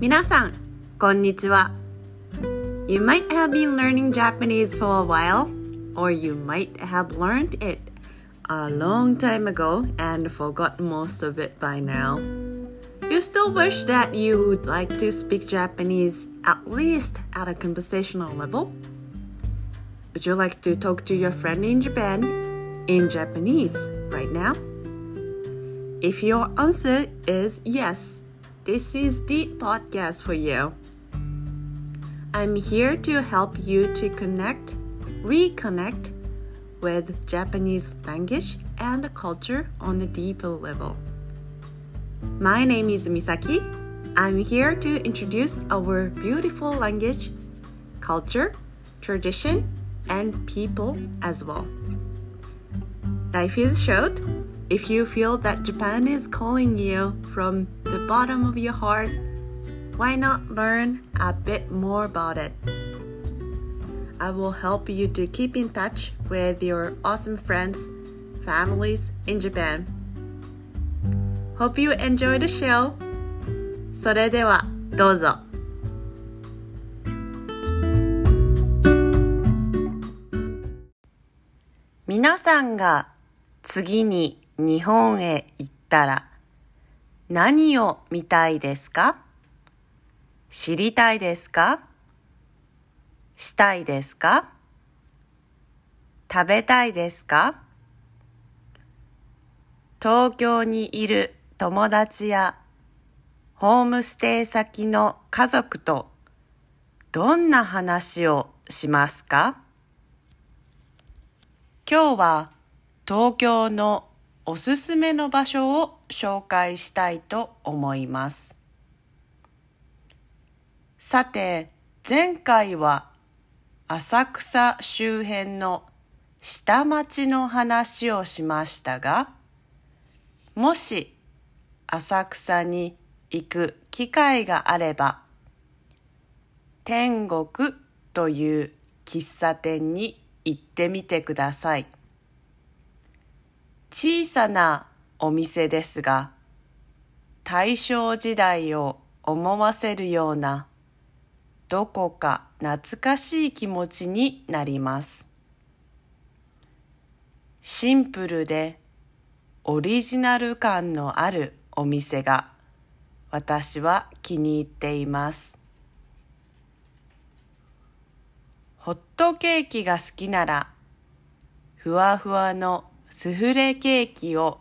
皆さん、こんにちは。You might have been learning Japanese for a while, or you might have learned it a long time ago and forgot most of it by now. You still wish that you would like to speak Japanese at least at a conversational level? Would you like to talk to your friend in Japan in Japanese right now? If your answer is yes, this is the podcast for you. I'm here to help you to connect, reconnect with Japanese language and culture on a deeper level. My name is Misaki. I'm here to introduce our beautiful language, culture, tradition, and people as well. Life is short. If you feel that Japan is calling you from the bottom of your heart, why not learn a bit more about it? I will help you to keep in touch with your awesome friends, families in Japan. Hope you enjoy the show. それではどうぞ。皆さんが次に日本へ行ったら 何を見たいですか？知りたいですか？したいですか？食べたいですか？東京にいる友達やホームステイ先の家族とどんな話をしますか？今日は東京のおすすめの場所を紹介したいと思います。さて、前回は浅草周辺の下町の話をしましたが、もし浅草に行く機会があれば、天国という喫茶店に行ってみてください。小さなお店ですが、大正時代を思わせるような、どこか懐かしい気持ちになります。シンプルでオリジナル感のあるお店が私は気に入っています。ホットケーキが好きなら、ふわふわのスフレケーキを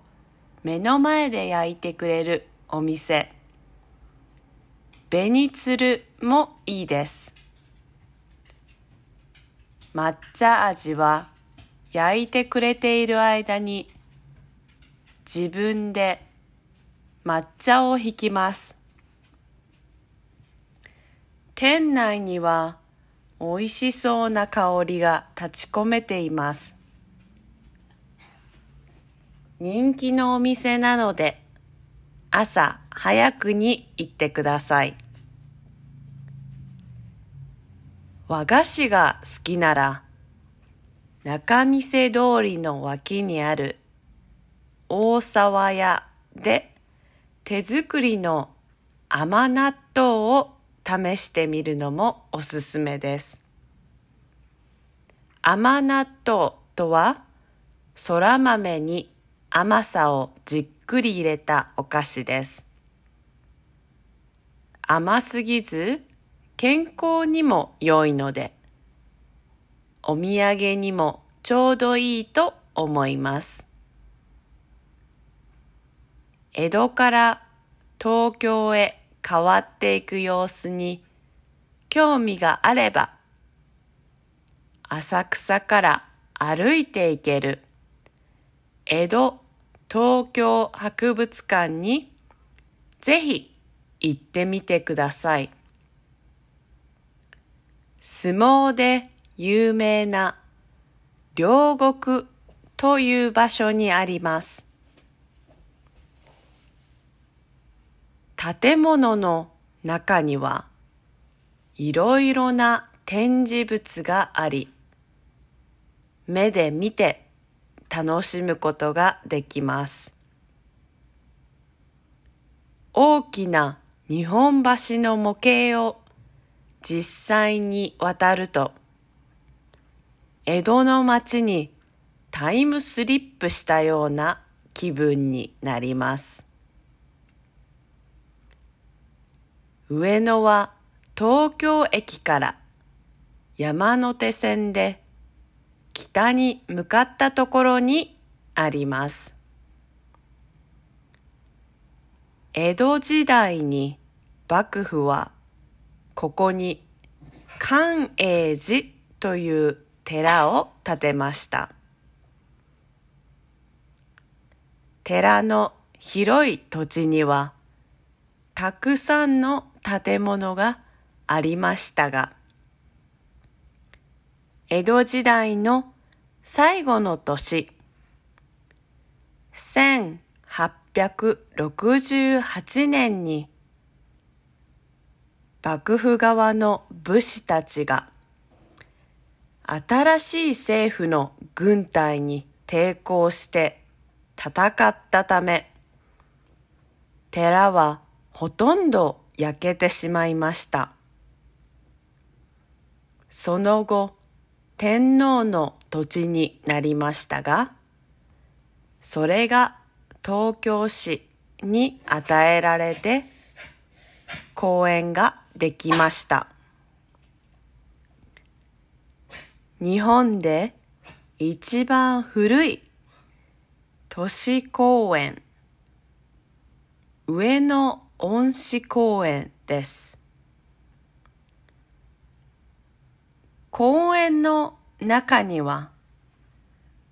目の前で焼いてくれるお店。紅鶴もいいです。抹茶味は焼いてくれている間に自分で抹茶を引きます。店内には美味しそうな香りが立ち込めています。人気のお店なので朝早くに行ってください。和菓子が好きなら中見世通りの脇にある大沢屋で手作りの甘納豆を試してみるのもおすすめです。甘納豆とは、そら豆に甘さをじっくり入れたお菓子です。甘すぎず健康にも良いので、お土産にもちょうどいいと思います。江戸から東京へ変わっていく様子に興味があれば、浅草から歩いていける江戸東京博物館にぜひ行ってみてください。相撲で有名な両国という場所にあります。建物の中にはいろいろな展示物があり、目で見て楽しむことができます。大きな日本橋の模型を実際に渡ると、江戸の街にタイムスリップしたような気分になります。上野は東京駅から山手線で北に向かったところにあります。江戸時代に幕府はここに寛永寺という寺を建てました。寺の広い土地にはたくさんの建物がありましたが、江戸時代の最後の年、1868年に幕府側の武士たちが新しい政府の軍隊に抵抗して戦ったため寺はほとんど焼けてしまいました。その後、天皇の土地になりましたが、それが東京市に与えられて公園ができました。日本で一番古い都市公園上野恩賜公園です。公園の中には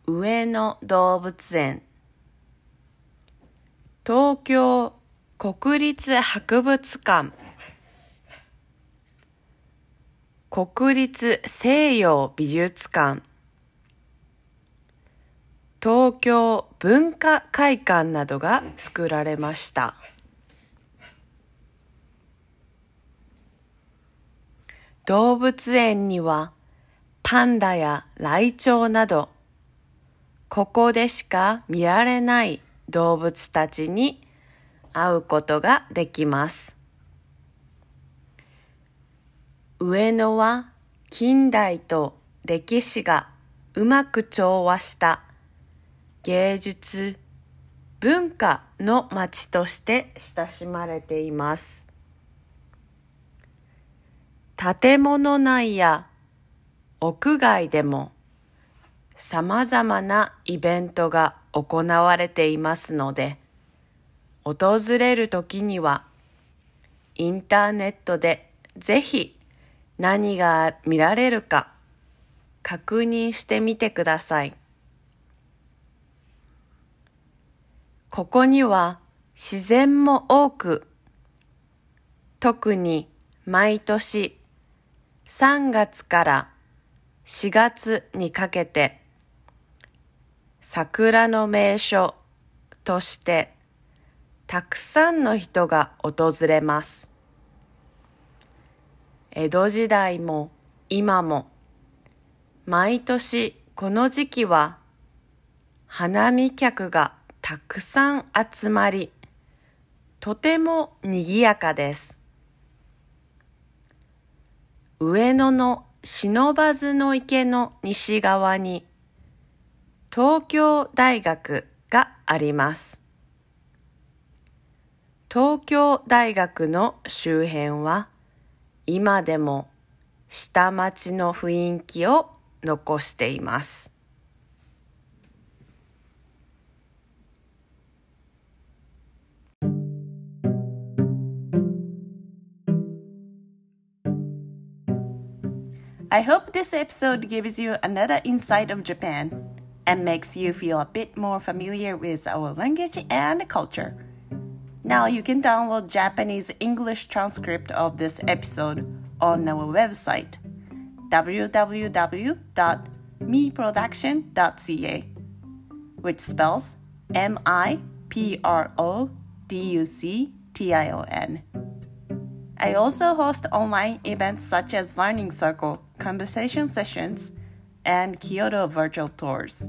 上野動物園東京国立博物館国立西洋美術館東京文化会館などが作られました。動物園にはパンダやライチョウなど、ここでしか見られない動物たちに会うことができます。上野は近代と歴史がうまく調和した芸術、文化の街として親しまれています。建物内や屋外でも様々なイベントが行われていますので、訪れるときにはインターネットでぜひ何が見られるか確認してみてください。ここには自然も多く、特に毎年3月から4月にかけて桜の名所としてたくさんの人が訪れます。江戸時代も今も毎年この時期は花見客がたくさん集まりとても賑やかです。上野の忍ばずの池の西側に東京大学があります。東京大学の周辺は今でも下町の雰囲気を残しています。I hope this episode gives you another insight of Japan and makes you feel a bit more familiar with our language and culture. Now you can download Japanese English transcript of this episode on our website www.meproduction.ca which spells M I P R O D U C T I O N. I also host online events such as Learning Circle conversation sessions, and Kyoto virtual tours.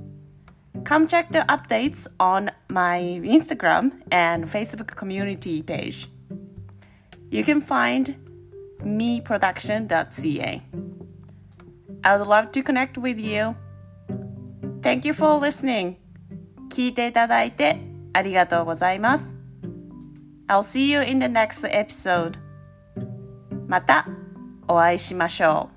Come check the updates on my Instagram and Facebook community page. you can find meproduction.ca. I would love to connect with you. Thank you for listening. 聞いていただいてありがとうございます。I'll see you in the next episode. またお会いしましょう。